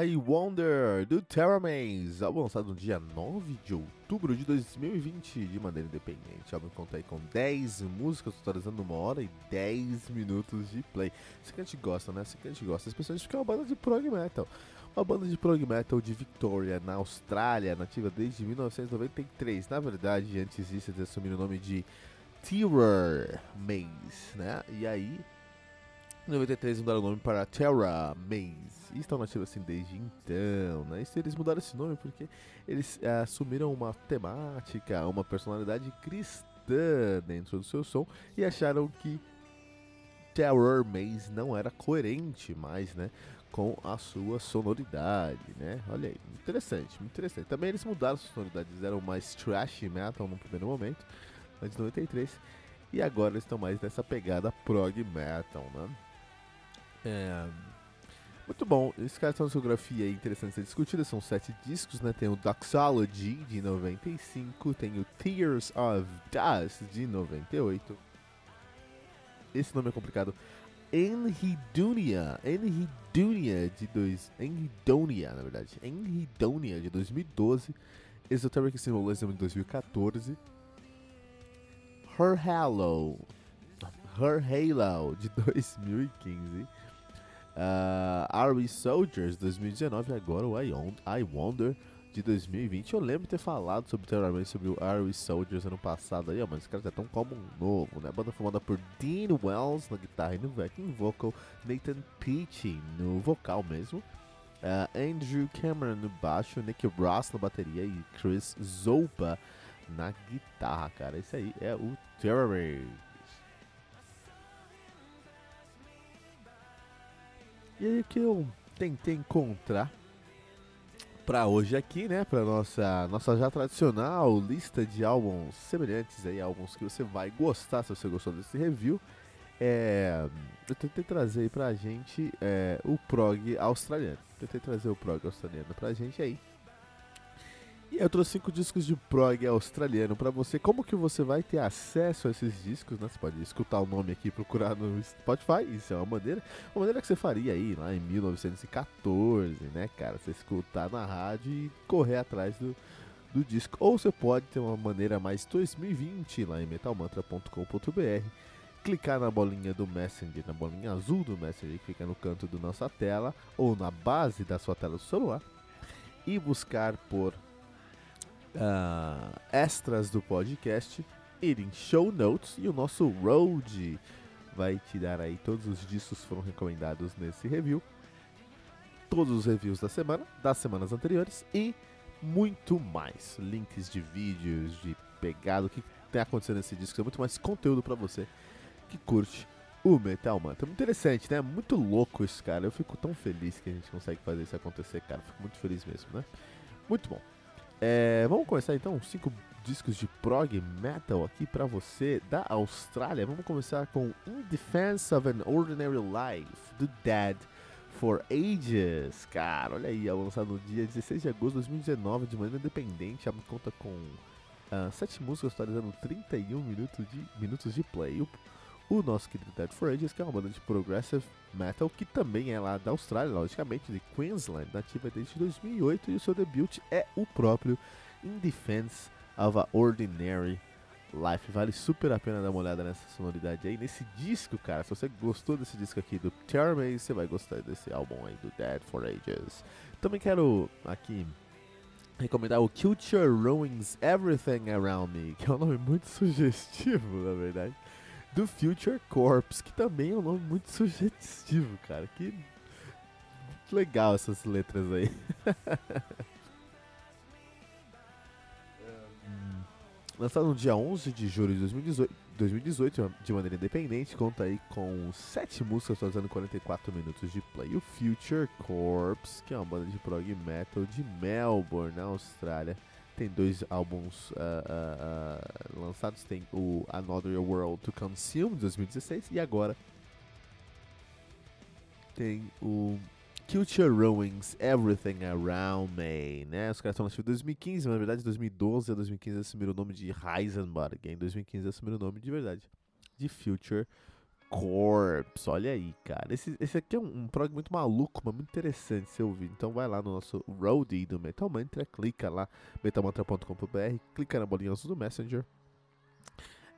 I Wonder, do Terra Maze, álbum lançado no dia 9 de outubro de 2020 de maneira independente. O álbum conta aí com 10 músicas, totalizando uma hora e 10 minutos de play. Isso que a gente gosta, né? Isso que a gente gosta, especialmente porque é uma banda de prog metal. Uma banda de prog metal de Victoria, na Austrália, nativa desde 1993. Na verdade, antes disso, eles assumiram o nome de Terror Maze, né? E aí, em 93 mudaram o nome para Terra Maze. E estão nativos assim desde então, né? E eles mudaram esse nome porque eles é, assumiram uma temática, uma personalidade cristã dentro do seu som e acharam que Terror Maze não era coerente mais, né? Com a sua sonoridade, né? Olha aí, interessante, interessante. Também eles mudaram suas sonoridades, eram mais trash metal no primeiro momento, antes de 93, e agora eles estão mais nessa pegada prog metal, né? É, muito bom, esse cara tem uma discografia interessante de ser discutida, são sete discos, né? Tem o Doxology de 95, tem o Tears of Dust de 98. Esse nome é complicado. Enhidunia, Enhidunia de dois, Enhidonia, na verdade, Enhidonia de 2012, Esoteric Symbolism de 2014, Her Halo, Her Halo de 2015 Uh, Are We Soldiers 2019 agora o I, On I Wonder de 2020. Eu lembro de ter falado sobre Terror sobre o Are We Soldiers ano passado aí, ó, mas esse cara já tão como um novo, né? A banda formada por Dean Wells na guitarra e no backing vocal, Nathan Peachy no vocal mesmo, uh, Andrew Cameron no baixo, Nick Ross na bateria e Chris Zopa na guitarra, cara. Esse aí é o Terror E aí que eu tentei encontrar para hoje aqui, né, para nossa nossa já tradicional lista de álbuns semelhantes aí, álbuns que você vai gostar se você gostou desse review. É, eu tentei trazer aí pra gente é, o prog australiano. Tentei trazer o prog australiano pra gente aí. E eu trouxe cinco discos de prog australiano para você. Como que você vai ter acesso a esses discos, né? Você pode escutar o nome aqui, procurar no Spotify, isso é uma maneira. Uma maneira que você faria aí lá em 1914, né, cara? Você escutar na rádio e correr atrás do, do disco. Ou você pode ter uma maneira mais 2020 lá em metalmantra.com.br. Clicar na bolinha do Messenger, na bolinha azul do Messenger que fica no canto da nossa tela ou na base da sua tela do celular e buscar por uh, extras do podcast, ir em show notes e o nosso road vai te dar aí todos os discos foram recomendados nesse review, todos os reviews da semana, das semanas anteriores e muito mais, links de vídeos, de pegado, o que tem acontecendo nesse disco, é muito mais conteúdo para você que curte o Metal Mantra. Muito interessante, né? Muito louco isso, cara. Eu fico tão feliz que a gente consegue fazer isso acontecer, cara. Fico muito feliz mesmo, né? Muito bom. É, vamos começar então, cinco discos de prog metal aqui para você da Austrália. Vamos começar com In Defense of an Ordinary Life, do Dead for Ages. Cara, olha aí, é lançado no dia 16 de agosto de 2019, de maneira independente. A conta com uh, sete músicas, totalizando 31 minutos de, minutos de play. O, o nosso querido Dead for Ages, que é uma banda de progressive metal que também é lá da Austrália, logicamente, de Queensland, nativa desde 2008 e o seu debut é o próprio In Defense of a Ordinary Life. Vale super a pena dar uma olhada nessa sonoridade aí, nesse disco, cara. Se você gostou desse disco aqui do Terror você vai gostar desse álbum aí do Dead for Ages. Também quero aqui recomendar o Culture Ruins Everything Around Me, que é um nome muito sugestivo, na verdade do Future Corps, que também é um nome muito sugestivo, cara. Que legal essas letras aí. Lançado no dia 11 de julho de 2018 de maneira independente, conta aí com 7 músicas fazendo 44 minutos de play. O Future Corps, que é uma banda de prog metal de Melbourne, na Austrália, tem dois álbuns uh, uh, uh, lançados, tem o Another World to Consume, de 2016, e agora tem o Culture Ruins Everything Around Me, né? Os caras estão nascidos em 2015, mas na verdade 2012 a 2015 assumiram o nome de Heisenberg. Em 2015 assumiram o nome de verdade de Future Corps. Olha aí, cara. Esse, esse aqui é um, um prog muito maluco, mas muito interessante se ouvir. Então vai lá no nosso roadie do Metal Mantra, clica lá, metalmantra.com.br, clica na bolinha azul do Messenger.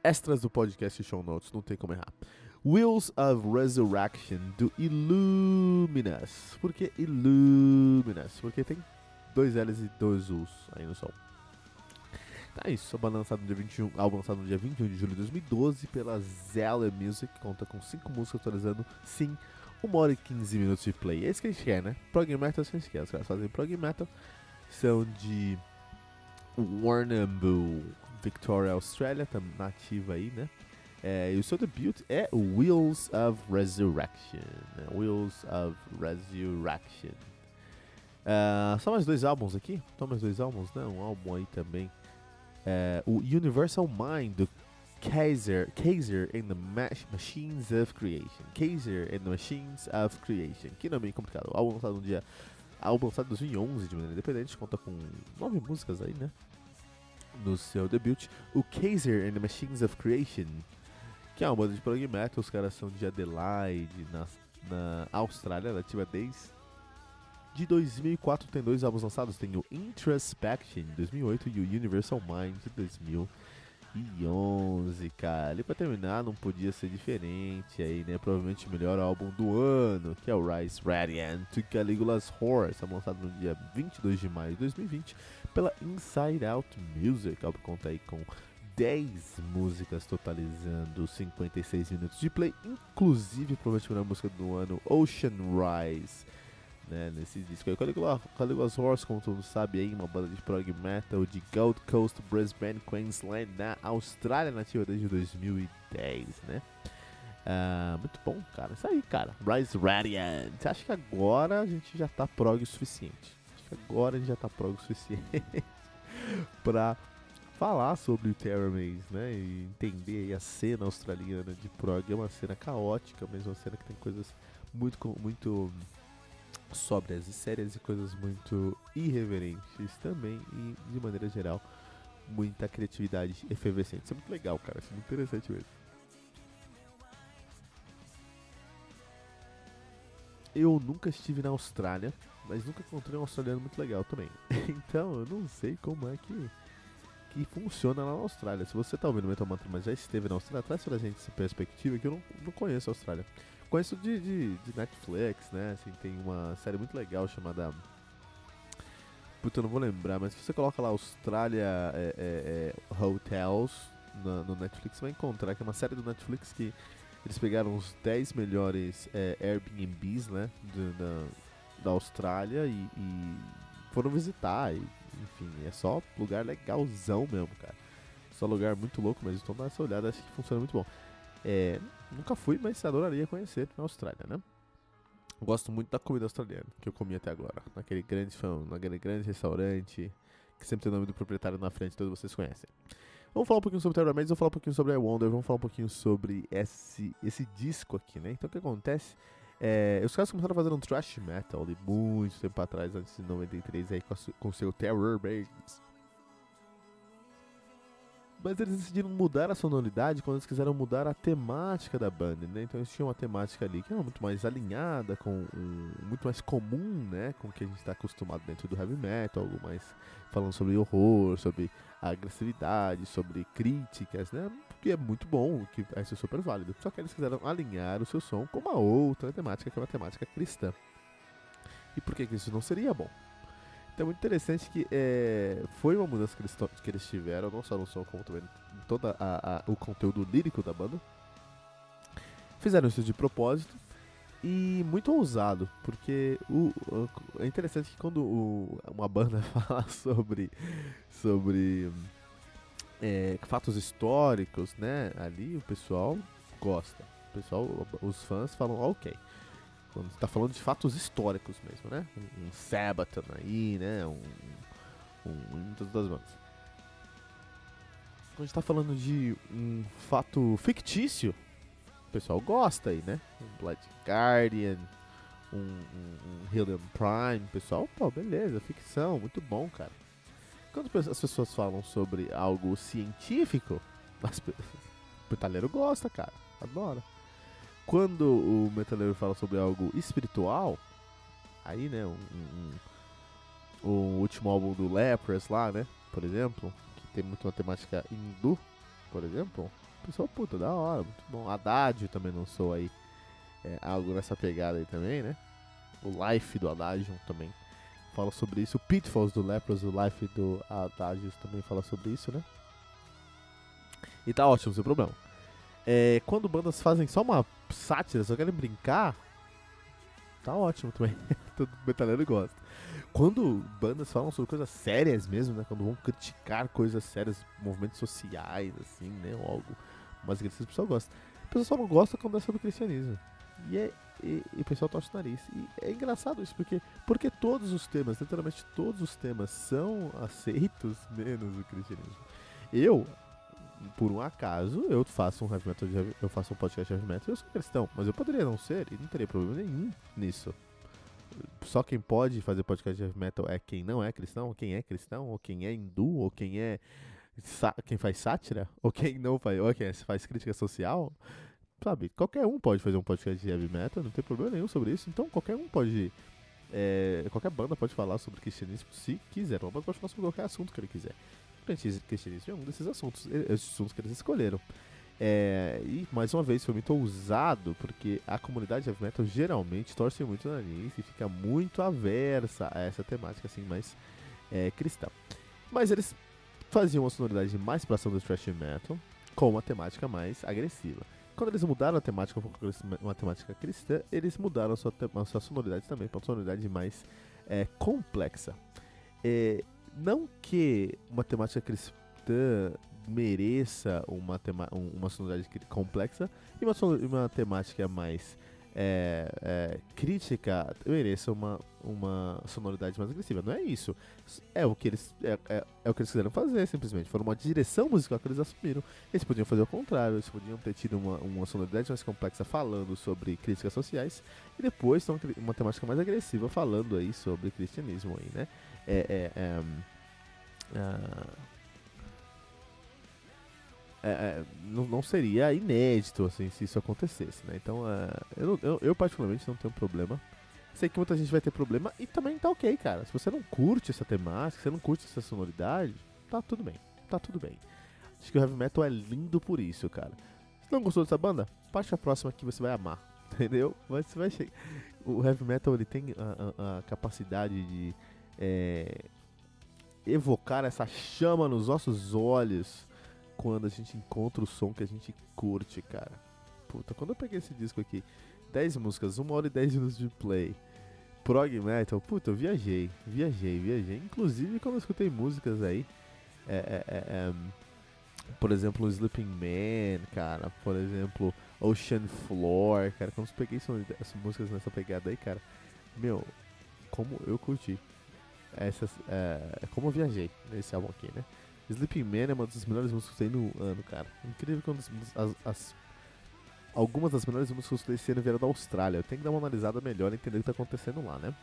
Extras do podcast show notes, não tem como errar. Wheels of Resurrection do Illuminus. Por que Illuminus? Porque tem dois L's e dois U's aí no som. Tá isso, álbum lançado no dia 21, álbum lançado no dia 21 de julho de 2012 pela Zeller Music, conta com 5 músicas atualizando, sim, 1 hora e 15 minutos de play. É isso que a gente quer, né? Prog Metal é isso a gente quer. Os caras fazem Prog Metal, são de Warrnambool, Victoria, Austrália, tá nativa aí, né? É, e o seu debut é Wheels of Resurrection. Né? Wheels of Resurrection. Uh, só mais dois álbuns aqui? Só mais dois álbuns, né? Um álbum aí também. É, o Universal Mind Kaiser, Kaiser and the Machines of Creation. Kaiser and the Machines of Creation. Que nome complicado. O álbum lançado no dia. Álbum lançado em 2011 de maneira independente. Conta com nove músicas aí, né? No seu debut. O Kaiser and the Machines of Creation que é uma banda de prog metal. Os caras são de Adelaide, na, na Austrália, nativa desde de 2004. Tem dois álbuns lançados: tem o Introspection de 2008 e o Universal Mind de 2011, cara. E pra terminar, não podia ser diferente aí, né? Provavelmente o melhor álbum do ano, que é o Rise Radiant to Caligula's Horse, lançado no dia 22 de maio de 2020 pela Inside Out Music. Álbum conta aí com 10 músicas totalizando 56 minutos de play, inclusive provavelmente a música do ano Ocean Rise. Né, nesse disco aí, Caligula, Caligula's Horse, como todo mundo sabe aí, uma banda de prog metal de Gold Coast, Brisbane, Queensland, na Austrália, nativa desde 2010, né? Uh, muito bom, cara. Isso aí, cara. Rise Radiant. Acho que agora a gente já tá prog o suficiente. Acho que agora a gente já tá prog o suficiente pra falar sobre o Terror Maze, né? E entender a cena australiana de prog. É uma cena caótica, mas uma cena que tem coisas muito, muito sóbrias e sérias e coisas muito irreverentes também. E, de maneira geral, muita criatividade efervescente. Isso é muito legal, cara. Isso é muito interessante mesmo. Eu nunca estive na Austrália, mas nunca encontrei um australiano muito legal também. então eu não sei como é que que funciona lá na Austrália. Se você está ouvindo Metal Mantra, mas já esteve na Austrália, traz pra gente essa perspectiva que eu não, não conheço a Austrália. Conheço de, de, de, Netflix, né? Assim, tem uma série muito legal chamada. Puta, eu não vou lembrar, mas se você coloca lá Austrália é, é, é, Hotels no, no Netflix, você vai encontrar que é uma série do Netflix que eles pegaram os 10 melhores é, Airbnbs, né? De, da, da Austrália e, e foram visitar. E enfim, é só lugar legalzão mesmo, cara. Só lugar muito louco, mas então dá essa olhada, acho que funciona muito bom. É, nunca fui, mas adoraria conhecer na Austrália, né? Gosto muito da comida australiana que eu comi até agora. Naquele grande naquele grande restaurante que sempre tem o nome do proprietário na frente, todos vocês conhecem. Vamos falar um pouquinho sobre Terror Maze, vamos falar um pouquinho sobre I Wonder, vamos falar um pouquinho sobre esse, esse disco aqui, né? Então o que acontece é, os caras começaram a fazer um thrash metal ali muito tempo atrás, antes de 93, aí, com, o seu Terror Babies. Mas eles decidiram mudar a sonoridade quando eles quiseram mudar a temática da banda, né? Então eles tinham uma temática ali que era muito mais alinhada, com um, muito mais comum, né? Com o que a gente está acostumado dentro do heavy metal, algo mais falando sobre horror, sobre agressividade, sobre críticas, né? Que é muito bom, que vai ser super válido. Só que eles quiseram alinhar o seu som com uma outra temática, que é uma temática cristã. E por que, que isso não seria bom? Então é muito interessante que é, foi uma mudança que eles, que eles tiveram, não só no som, como também em todo o conteúdo lírico da banda. Fizeram isso de propósito e muito ousado, porque o, o é interessante que quando o, uma banda fala sobre, sobre é, fatos históricos, né? Ali o pessoal gosta. O pessoal, os fãs falam, ok. Quando está falando de fatos históricos mesmo, né? Um, um Sabaton aí, né? Um, um, muitas das bandas. Quando a gente tá falando de um fato fictício, o pessoal gosta aí, né? Um Blood Guardian, um, um, um Hidden Prime, pessoal, pô, beleza, ficção, muito bom, cara. Quando as pessoas falam sobre algo científico, as, o metaleiro gosta, cara, adora. Quando o metaleiro fala sobre algo espiritual, aí, né, um, um, o último álbum do Lepers lá, né, por exemplo, que tem muito uma temática hindu, por exemplo, pessoal, puta, da hora, muito bom. Haddad também lançou aí é, algo nessa pegada aí também, né? O Life do Adagium também fala sobre isso. O Pitfalls do Lepros, o Life do Adagium também fala sobre isso, né? E tá ótimo, sem problema. É, quando bandas fazem só uma sátira, só querem brincar, tá ótimo também. Todo metaleiro gosta. Quando bandas falam sobre coisas sérias mesmo, né? Quando vão criticar coisas sérias, movimentos sociais, assim, né? Ou algo mais agressivo, o pessoal gosta. O pessoal só não gosta quando é sobre cristianismo. E, é, e, e o pessoal torce o nariz. E é engraçado isso, porque, porque todos os temas, literalmente todos os temas, são aceitos menos o cristianismo. Eu, por um acaso, eu faço um heavy metal, de, eu faço um podcast de heavy metal, eu sou cristão, mas eu poderia não ser e não teria problema nenhum nisso. Só quem pode fazer podcast de heavy metal é quem não é cristão, ou quem é cristão, ou quem é hindu, ou quem é quem faz sátira, ou quem não faz, ou quem faz crítica social, sabe? Qualquer um pode fazer um podcast de heavy metal, não tem problema nenhum sobre isso. Então qualquer um pode. É, qualquer banda pode falar sobre cristianismo se quiser. Uma banda pode falar sobre qualquer assunto que ele quiser. Cristianismo é um desses assuntos, assuntos que eles escolheram. É, e mais uma vez foi muito ousado, porque a comunidade heavy metal geralmente torce muito o nariz e fica muito aversa a essa temática assim mais é, cristã. Mas eles faziam uma sonoridade mais próxima do thrash metal com uma temática mais agressiva. Quando eles mudaram a temática uma temática cristã, eles mudaram a sua, a sua sonoridade também para uma sonoridade mais é, complexa. É, não que uma temática cristã mereça uma, tema, uma sonoridade complexa e uma, uma temática mais é, é, crítica mereça uma, uma sonoridade mais agressiva. Não é isso. É o que eles é, é, é, o que eles quiseram fazer, simplesmente. Foi uma direção musical que eles assumiram. Eles podiam fazer o contrário, eles podiam ter tido uma, uma sonoridade mais complexa falando sobre críticas sociais e depois uma, uma temática mais agressiva falando aí sobre cristianismo aí, né? É, é, é, é é, é, não, não, seria inédito assim se isso acontecesse, né? Então, é, eu, eu, eu, particularmente não tenho problema. Sei que muita gente vai ter problema e também tá ok, cara. Se você não curte essa temática, se você não curte essa sonoridade, tá tudo bem, tá tudo bem. Acho que o heavy metal é lindo por isso, cara. Se não gostou dessa banda, parte a próxima que você vai amar, entendeu? Mas você vai chegar. O heavy metal ele tem a, a, a capacidade de é, evocar essa chama nos nossos olhos quando a gente encontra o som que a gente curte, cara. Puta, quando eu peguei esse disco aqui, 10 músicas, 1 hora e 10 minutos de play, prog metal, puta, eu viajei, viajei, viajei. Inclusive quando eu escutei músicas aí, é, é, é, é por exemplo, Sleeping Man, cara, por exemplo, Ocean Floor, cara, quando eu peguei essas músicas nessa pegada aí, cara, meu, como eu curti. Essas, é, como eu viajei nesse álbum aqui, né? Sleeping Man é uma das melhores músicas que tem no ano, cara. Incrível quando as, as, algumas das melhores músicas que desse ano vieram da Austrália. Eu tenho que dar uma analisada melhor e entender o que está acontecendo lá, né?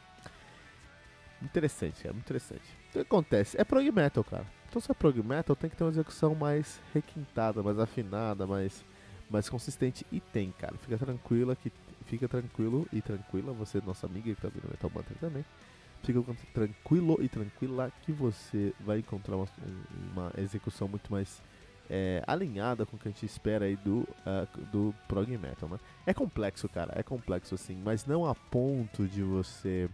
Interessante, é muito interessante. O que acontece? É prog metal, cara. Então se é prog metal, tem que ter uma execução mais requintada, mais afinada, mais, mais consistente. E tem, cara. Fica tranquila que fica tranquilo e tranquila, você, nossa amiga que tá vindo Metal Banter também fica tranquilo e tranquila que você vai encontrar uma, uma execução muito mais é, alinhada com o que a gente espera aí do, uh, do prog metal, né? É complexo, cara, é complexo assim, mas não a ponto de você...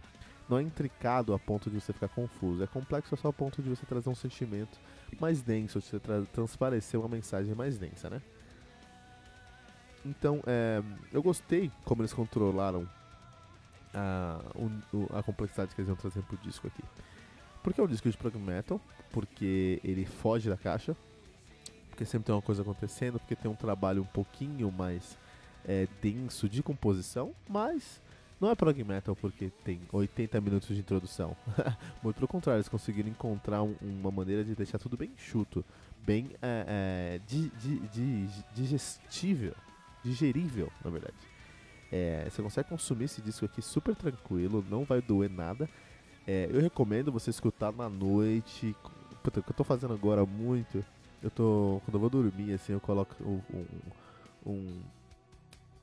Não é intricado a ponto de você ficar confuso, é complexo só a ponto de você trazer um sentimento mais denso, de você transparecer uma mensagem mais densa, né? Então, é, eu gostei como eles controlaram a, a complexidade que eles vão trazer pro disco aqui. Porque é um disco de prog metal, porque ele foge da caixa, porque sempre tem uma coisa acontecendo, porque tem um trabalho um pouquinho mais é, denso de composição, mas não é prog metal porque tem 80 minutos de introdução. Muito pelo contrário, eles conseguiram encontrar um, uma maneira de deixar tudo bem chuto, bem é, é, di, di, di, digestível, digerível, na verdade. É, você consegue consumir esse disco aqui super tranquilo, não vai doer nada. É, eu recomendo você escutar na noite. Puta, o que eu tô fazendo agora muito. Eu tô. Quando eu vou dormir, assim, eu coloco um, um, um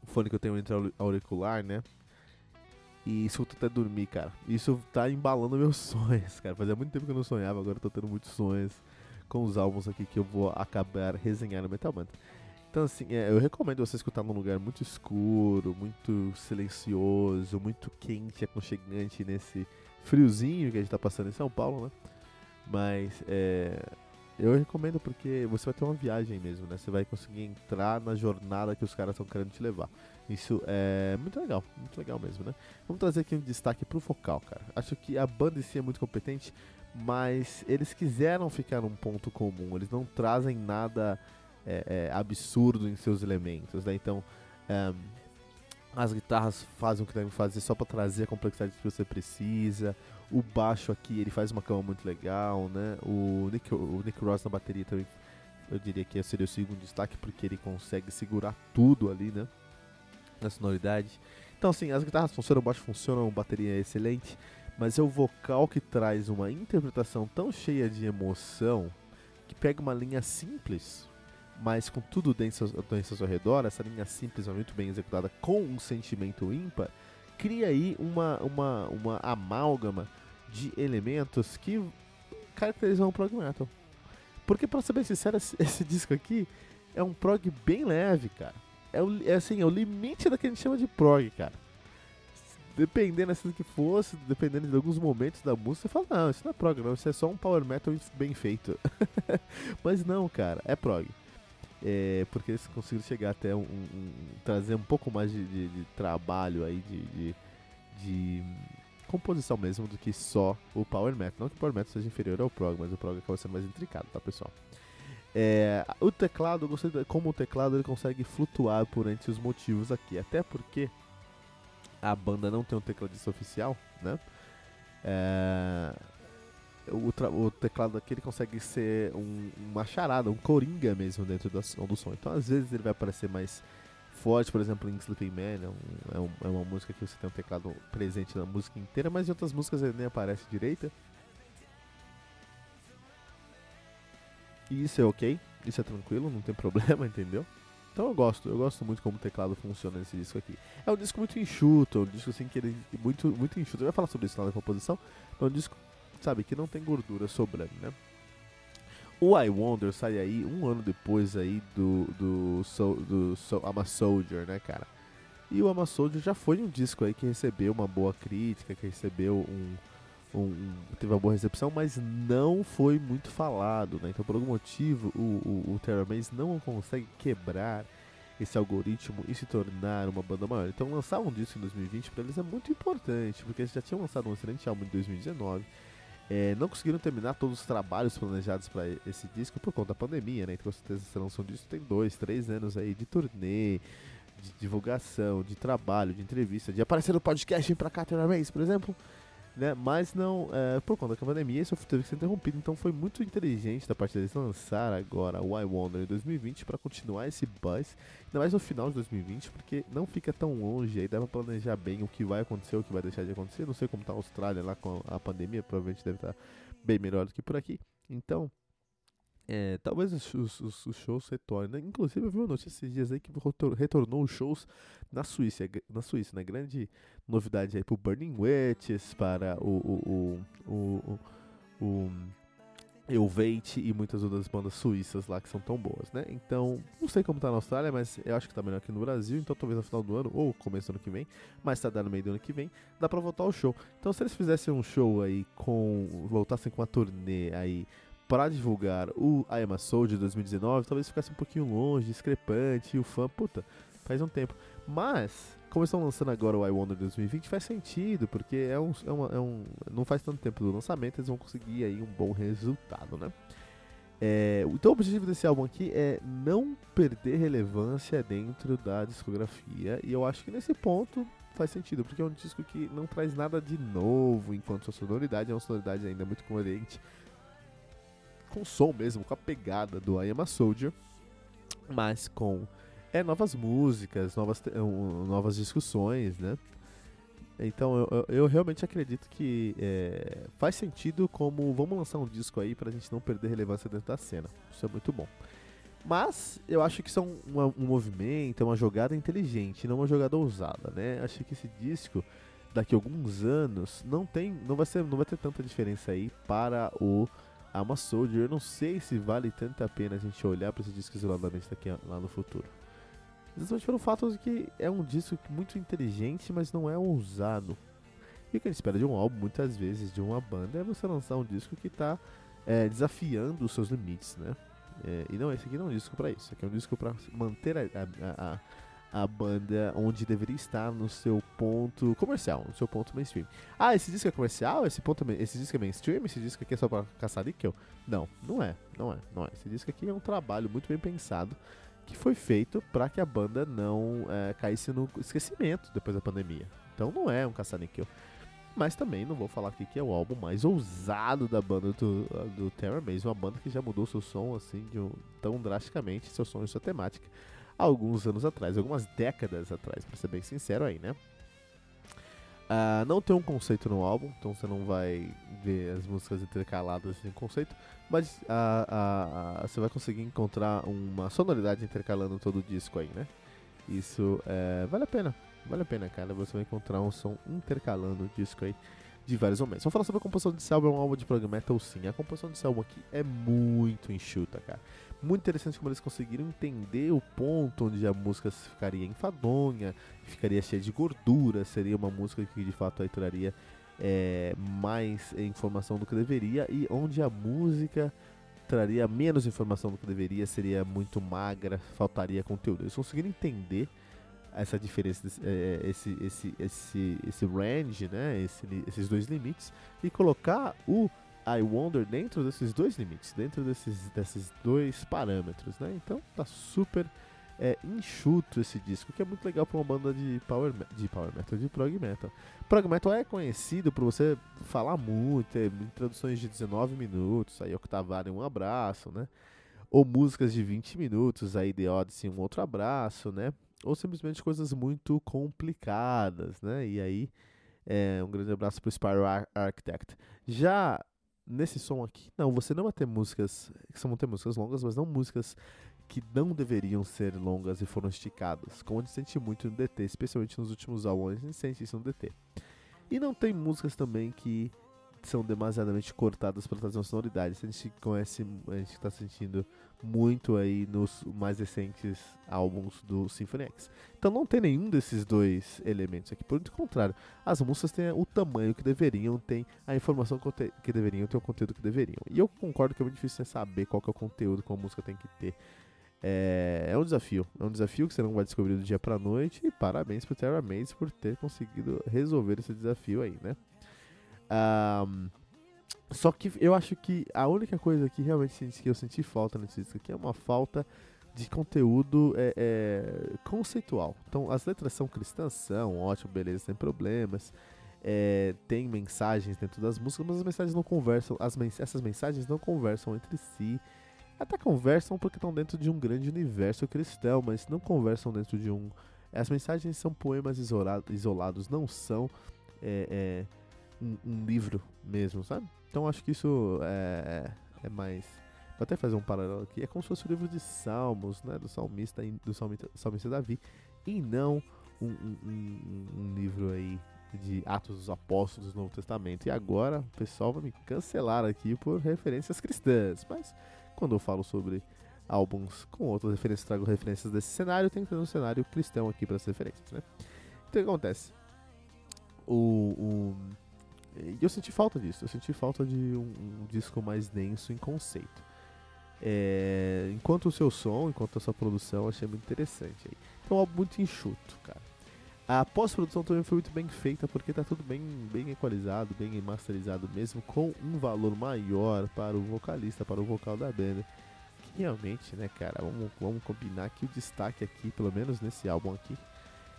fone que eu tenho entre auricular, né? E escuto até dormir, cara. Isso tá embalando meus sonhos, cara. Fazia muito tempo que eu não sonhava, agora eu tô tendo muitos sonhos com os álbuns aqui que eu vou acabar resenhando Metal Mantra. Então, assim, é, eu recomendo você escutar num lugar muito escuro, muito silencioso, muito quente, aconchegante nesse friozinho que a gente tá passando em São Paulo, né? Mas, é, eu recomendo porque você vai ter uma viagem mesmo, né? Você vai conseguir entrar na jornada que os caras estão querendo te levar. Isso é muito legal, muito legal mesmo, né? Vamos trazer aqui um destaque pro vocal, cara. Acho que a banda em si é muito competente, mas eles quiseram ficar num ponto comum. Eles não trazem nada é, é, absurdo em seus elementos, né? Então, é, as guitarras fazem o que devem fazer só para trazer a complexidade que você precisa. O baixo aqui, ele faz uma cama muito legal, né? O Nick, o Nick Ross na bateria também, eu diria que seria o segundo destaque, porque ele consegue segurar tudo ali, né? Na sonoridade. Então, assim, as guitarras funcionam, o baixo funciona, a bateria é excelente, mas é o vocal que traz uma interpretação tão cheia de emoção que pega uma linha simples, mas com tudo dentro, dentro ao seu redor, essa linha simples, muito bem executada, com um sentimento ímpar, cria aí uma, uma, uma amálgama de elementos que caracterizam o prog metal. Porque, pra ser bem sincero, esse, esse disco aqui é um prog bem leve, cara. É, o, é assim, é o limite da que a gente chama de prog, cara. Dependendo assim do que fosse, dependendo de alguns momentos da música, você fala, não, isso não é prog, não, isso é só um power metal bem feito. Mas não, cara, é prog. É, porque eles conseguiram chegar até um, um, trazer um pouco mais de, de, de trabalho aí de, de, de, composição mesmo do que só o Power Metal. Não que o Power Metal seja inferior ao Prog, mas o Prog acaba sendo mais intricado, tá pessoal? É, o teclado, eu gostei como o teclado ele consegue flutuar por entre os motivos aqui, até porque a banda não tem um tecladista oficial, né? É, o, o teclado aqui ele consegue ser um, uma charada, um coringa mesmo dentro do, do som. Então às vezes ele vai parecer mais forte, por exemplo, em Sleeping Man, é, é, um, é, uma música que você tem um teclado presente na música inteira, mas em outras músicas ele nem aparece direita. E isso é ok, isso é tranquilo, não tem problema, entendeu? Então eu gosto, eu gosto muito como o teclado funciona nesse disco aqui. É um disco muito enxuto, é um disco assim que ele muito, muito enxuto. Eu vou falar sobre isso na composição, é um disco sabe, que não tem gordura sobrando, né? O I Wonder sai aí um ano depois aí do, do, do, do so, I'm a Soldier, né, cara? E o I'm a Soldier já foi um disco aí que recebeu uma boa crítica, que recebeu um, um, teve uma boa recepção, mas não foi muito falado, né? Então, por algum motivo, o, o, o Terror Maze não consegue quebrar esse algoritmo e se tornar uma banda maior. Então, lançar um disco em 2020 para eles é muito importante, porque eles já tinham lançado um excelente álbum em 2019 é, não conseguiram terminar todos os trabalhos planejados para esse disco por conta da pandemia, né? Então, com certeza, você lançou um disco tem dois, três anos aí de turnê, de divulgação, de trabalho, de entrevista, de aparecer no podcast para Cater Race, por exemplo né? Mas não, é, por conta da pandemia, isso teve que ser interrompido. Então foi muito inteligente da parte deles lançar agora o I Wonder em 2020 para continuar esse buzz, ainda mais no final de 2020, porque não fica tão longe aí, dá pra planejar bem o que vai acontecer, o que vai deixar de acontecer. Não sei como tá a Austrália lá com a pandemia, provavelmente deve estar tá bem melhor do que por aqui. Então, é, talvez os, os, os, shows retornem. Né? Inclusive, eu vi uma notícia esses dias aí que retornou os shows na Suíça. Na Suíça, né? Grande novidade aí pro Burning Witches, para o, o, o, o, o Elvate e muitas outras bandas suíças lá que são tão boas, né? Então, não sei como tá na Austrália, mas eu acho que tá melhor aqui no Brasil, então talvez no final do ano, ou começo do ano que vem, mas tá dando meio do ano que vem, dá pra voltar ao show. Então, se eles fizessem um show aí com. voltassem com uma turnê aí para divulgar o I Am a Soul de 2019, talvez ficasse um pouquinho longe, discrepante, e o fã, puta, faz um tempo. Mas, como estão lançando agora o I Wonder 2020, faz sentido, porque é um, é, uma, é um. Não faz tanto tempo do lançamento, eles vão conseguir aí um bom resultado, né? É, então o objetivo desse álbum aqui é não perder relevância dentro da discografia. E eu acho que nesse ponto faz sentido, porque é um disco que não traz nada de novo enquanto sua sonoridade é uma sonoridade ainda muito coerente com o som mesmo, com a pegada do I Am a Soldier, mas com é, novas músicas, novas, novas discussões, né? Então eu, eu, realmente acredito que é, faz sentido como vamos lançar um disco aí pra gente não perder relevância dentro da cena. Isso é muito bom. Mas eu acho que isso é um, um, um movimento, é uma jogada inteligente, não uma jogada ousada, né? Acho que esse disco, daqui a alguns anos, não tem. Não vai, ser, não vai ter tanta diferença aí para o Ama Soldier. Eu não sei se vale tanto a pena a gente olhar para esse disco isoladamente daqui a, lá no futuro. Exatamente pelo fato de que é um disco muito inteligente, mas não é ousado. E o que a gente espera de um álbum, muitas vezes, de uma banda, é você lançar um disco que está é, desafiando os seus limites, né? É, e não, esse aqui não é um disco para isso. Esse aqui é um disco para manter a, a, a, a, banda onde deveria estar no seu ponto comercial, no seu ponto mainstream. Ah, esse disco é comercial? Esse, ponto, esse disco é mainstream? Esse disco aqui é só para caçar níquel? Não, não é, não é, não é. Esse disco aqui é um trabalho muito bem pensado que foi feito para que a banda não é, caísse no esquecimento depois da pandemia. Então não é um caça-níquel. Mas também não vou falar aqui que é o álbum mais ousado da banda do, do Terror Maze, uma banda que já mudou seu som assim um, tão drasticamente, seu som e sua temática, alguns anos atrás, algumas décadas atrás, para ser bem sincero aí, né? Uh, não tem um conceito no álbum, então você não vai ver as músicas intercaladas sem conceito, mas uh, uh, você vai conseguir encontrar uma sonoridade intercalando todo o disco aí, né? Isso é, vale a pena, vale a pena, cara. Você vai encontrar um som intercalando o disco aí de vários momentos. Vamos falar sobre a composição desse álbum, é um álbum de prog metal sim. A composição desse álbum aqui é muito enxuta, cara. Muito interessante como eles conseguiram entender o ponto onde a música ficaria enfadonha, ficaria cheia de gordura, seria uma música que de fato aí traria é, mais informação do que deveria, e onde a música traria menos informação do que deveria, seria muito magra, faltaria conteúdo. Eles conseguiram entender essa diferença, desse, é, esse, esse, esse, esse range, né, esse, esses dois limites, e colocar o I Wonder dentro desses dois limites, dentro desses, desses dois parâmetros, né? Então tá super é, enxuto esse disco, que é muito legal para uma banda de power, de power metal, de prog metal. Prog metal é conhecido por você falar muito, ter introduções de 19 minutos, aí Octavari um abraço, né? Ou músicas de 20 minutos, aí The Odyssey um outro abraço, né? Ou simplesmente coisas muito complicadas, né? E aí, é, um grande abraço pro Spiral Ar Architect. Já nesse som aqui, não, você não vai ter músicas, que são ter músicas longas, mas não músicas que não deveriam ser longas e foram esticadas, como a gente sente muito no DT, especialmente nos últimos álbuns, a gente sente isso no DT. E não tem músicas também que são demasiadamente cortadas para trazer uma sonoridade. A gente conhece, a gente está sentindo muito aí nos mais recentes álbuns do Symphony X. Então não tem nenhum desses dois elementos aqui. Por contrário, as músicas têm o tamanho que deveriam, têm a informação que deveriam, têm o conteúdo que deveriam. E eu concordo que é muito difícil saber qual é o conteúdo que uma música tem que ter. É, é um desafio, é um desafio que você não vai descobrir do dia pra noite. E parabéns pro Terra Maze por ter conseguido resolver esse desafio aí, né? Um, só que eu acho que a única coisa que realmente que eu senti falta nesse disco aqui é uma falta de conteúdo é, é, conceitual. Então, as letras são cristãs, são ótimo, beleza, sem problemas. É, tem mensagens dentro das músicas, mas as mensagens não conversam, as mens essas mensagens não conversam entre si. Até conversam porque estão dentro de um grande universo cristão, mas não conversam dentro de um. As mensagens são poemas isolados, não são é, é um, um livro mesmo, sabe? Então acho que isso é, é, mais. Vou até fazer um paralelo aqui. É como se fosse o livro de Salmos, né? Do salmista, do salmista, salmista Davi. E não um, um, um, um livro aí de Atos dos Apóstolos do Novo Testamento. E agora o pessoal vai me cancelar aqui por referências cristãs. Mas quando eu falo sobre álbuns com outras referências, trago referências desse cenário, tem que ter um cenário cristão aqui para as referências, né? Então o que acontece? O, o, e eu senti falta disso, eu senti falta de um, um disco mais denso em conceito. É, enquanto o seu som, enquanto a sua produção, achei muito interessante. Aí. Então, álbum muito enxuto, cara. A pós-produção também foi muito bem feita porque tá tudo bem, bem equalizado, bem masterizado mesmo, com um valor maior para o vocalista, para o vocal da banda. Que realmente, né, cara, vamos, vamos combinar que o destaque aqui, pelo menos nesse álbum aqui,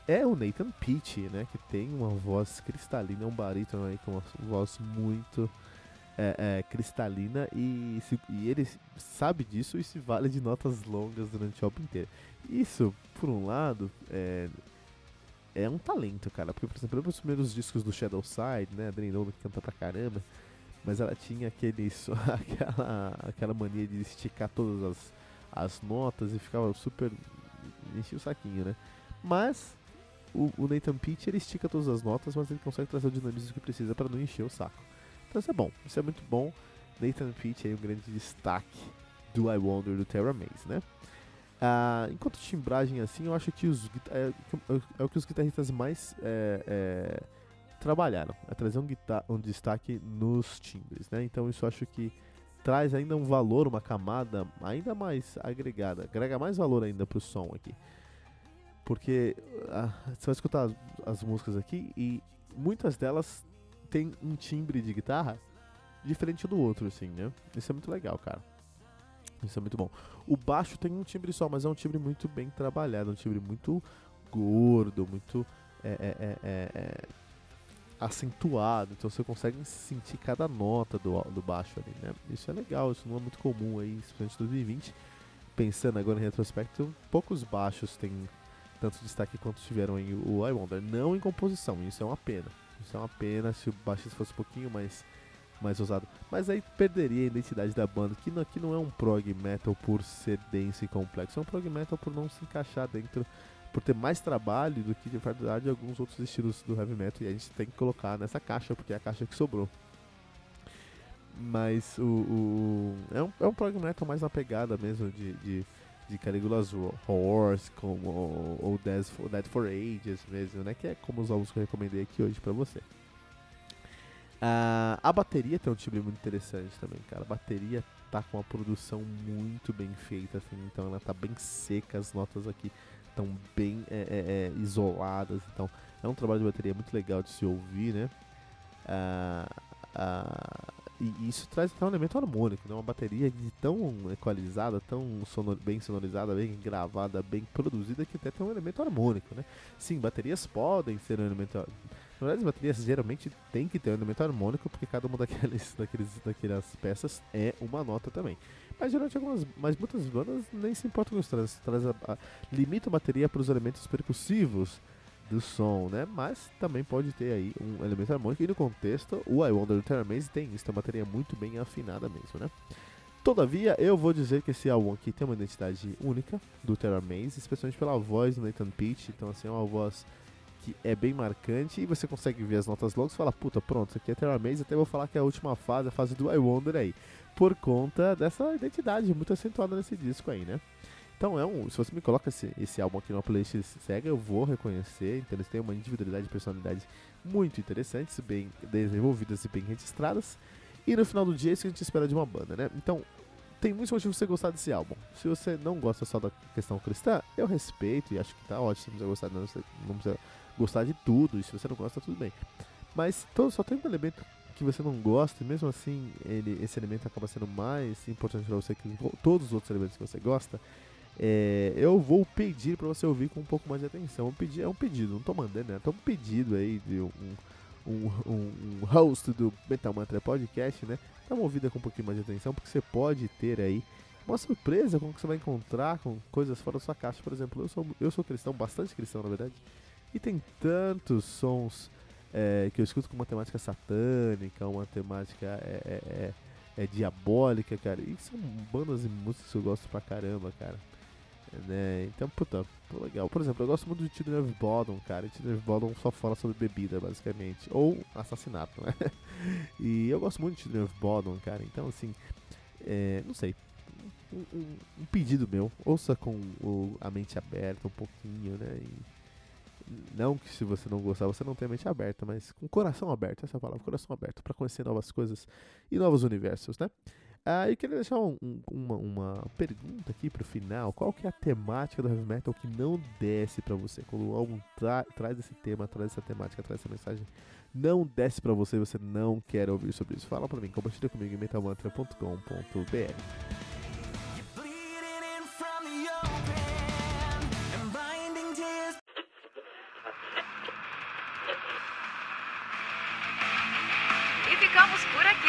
é o Nathan Peach, né, que tem uma voz cristalina, um barítono aí com uma voz muito é, é, cristalina e, se, e, ele sabe disso e se vale de notas longas durante o álbum inteiro. Isso, por um lado, é, é um talento, cara. Porque, por exemplo, nos primeiros discos do Shadow Side, né, a Adriana que canta pra caramba, mas ela tinha aquele, aquela, aquela mania de esticar todas as, as notas e ficava super. enchia o saquinho, né? Mas o, o Nathan Peach ele estica todas as notas, mas ele consegue trazer o dinamismo que precisa para não encher o saco. Então isso é bom, isso é muito bom. Nathan Peach é um grande destaque do I Wonder do Terra Maze, né? Ah, enquanto timbragem assim, eu acho que os é, é o que os guitarristas mais é, é, trabalharam, é trazer um, um destaque nos timbres, né? Então isso eu acho que traz ainda um valor, uma camada ainda mais agregada, agrega mais valor ainda pro som aqui. Porque ah, você vai escutar as, as músicas aqui e muitas delas tem um timbre de guitarra diferente do outro, assim, né? Isso é muito legal, cara. Isso é muito bom. O baixo tem um timbre só, mas é um timbre muito bem trabalhado, um timbre muito gordo, muito é, é, é, é, é acentuado. Então você consegue sentir cada nota do, do baixo ali, né? Isso é legal, isso não é muito comum aí, especialmente em 2020. Pensando agora em retrospecto, poucos baixos têm tanto destaque quanto tiveram em o I Wonder. Não em composição, isso é uma pena. Isso é uma pena se o baixista fosse um pouquinho mais, mais ousado. Mas aí perderia a identidade da banda, que não, que não é um prog metal por ser denso e complexo, é um prog metal por não se encaixar dentro, por ter mais trabalho do que de verdade alguns outros estilos do heavy metal. E a gente tem que colocar nessa caixa, porque é a caixa que sobrou. Mas o, o é, um, é um prog metal mais na pegada mesmo de, de de Caligula's Horse, como ou Dead for, Dead for Ages mesmo, né? Que é como os álbuns que eu recomendei aqui hoje pra você. Uh, a bateria tem um timbre muito interessante também, cara. A bateria tá com uma produção muito bem feita, assim, então ela tá bem seca, as notas aqui estão bem é, é, é, isoladas, então é um trabalho de bateria muito legal de se ouvir, né? Uh, uh, e isso traz até um elemento harmônico, né? Uma bateria tão equalizada, tão sonor, bem sonorizada, bem gravada, bem produzida, que até tem um elemento harmônico, né? Sim, baterias podem ser um elemento... Na verdade, as baterias geralmente tem que ter um elemento harmônico, porque cada uma daqueles, daqueles, daquelas peças é uma nota também. Mas geralmente algumas, mas muitas bandas nem se importam com isso, traz, traz a, a, limita a bateria para os elementos percussivos, do som, né? Mas também pode ter aí um elemento harmônico e no contexto o I Wonder do Terra Maze tem isso, tem uma bateria muito bem afinada mesmo, né? Todavia, eu vou dizer que esse álbum aqui tem uma identidade única do Terra Maze, especialmente pela voz do Nathan Peach, então assim, é uma voz que é bem marcante e você consegue ver as notas longas e fala, puta, pronto, isso aqui é Terra Maze, até vou falar que é a última fase, a fase do I Wonder aí, por conta dessa identidade muito acentuada nesse disco aí, né? Então é um. Se você me coloca esse, esse álbum aqui numa playlist cega, eu vou reconhecer. Então eles têm uma individualidade e personalidade muito interessantes, bem desenvolvidas e bem registradas. E no final do dia é isso que a gente espera de uma banda, né? Então, tem muitos motivos pra você gostar desse álbum. Se você não gosta só da questão cristã, eu respeito e acho que tá ótimo. Não precisa gostar, não, você não precisa gostar de tudo. E se você não gosta, tudo bem. Mas só tem um elemento que você não gosta, e mesmo assim ele, esse elemento acaba sendo mais importante para você que todos os outros elementos que você gosta, é, eu vou pedir para você ouvir com um pouco mais de atenção. Um pedi é um pedido, não tô mandando, né? Tô um pedido aí de um, um, um, um host do Metal Mantra Podcast, né? Dá uma ouvida com um pouquinho mais de atenção, porque você pode ter aí uma surpresa com o que você vai encontrar com coisas fora da sua caixa. Por exemplo, eu sou, eu sou cristão, bastante cristão na verdade, e tem tantos sons é, que eu escuto com matemática satânica, uma temática é, é, é, é diabólica, cara. E são bandas e músicas que eu gosto pra caramba, cara. Né? Então, puta, legal. Por exemplo, eu gosto muito de Children of Bodom, cara. Children of Bodom só fala sobre bebida, basicamente. Ou assassinato, né? E eu gosto muito de Children of Bodom, cara. Então, assim, é, não sei. Um, um, um, pedido meu, ouça com o, a mente aberta um pouquinho, né? E, não que se você não gostar, você não tem a mente aberta, mas com coração aberto, essa é palavra, coração aberto, para conhecer novas coisas e novos universos, né? Ah, eu queria deixar um, um, uma, uma pergunta aqui pro final. Qual que é a temática do heavy metal que não desce para você? Quando o álbum tra traz esse tema, traz essa temática, traz essa mensagem, não desce para você, você não quer ouvir sobre isso. Fala para mim, compartilha comigo em metalmantra.com.br.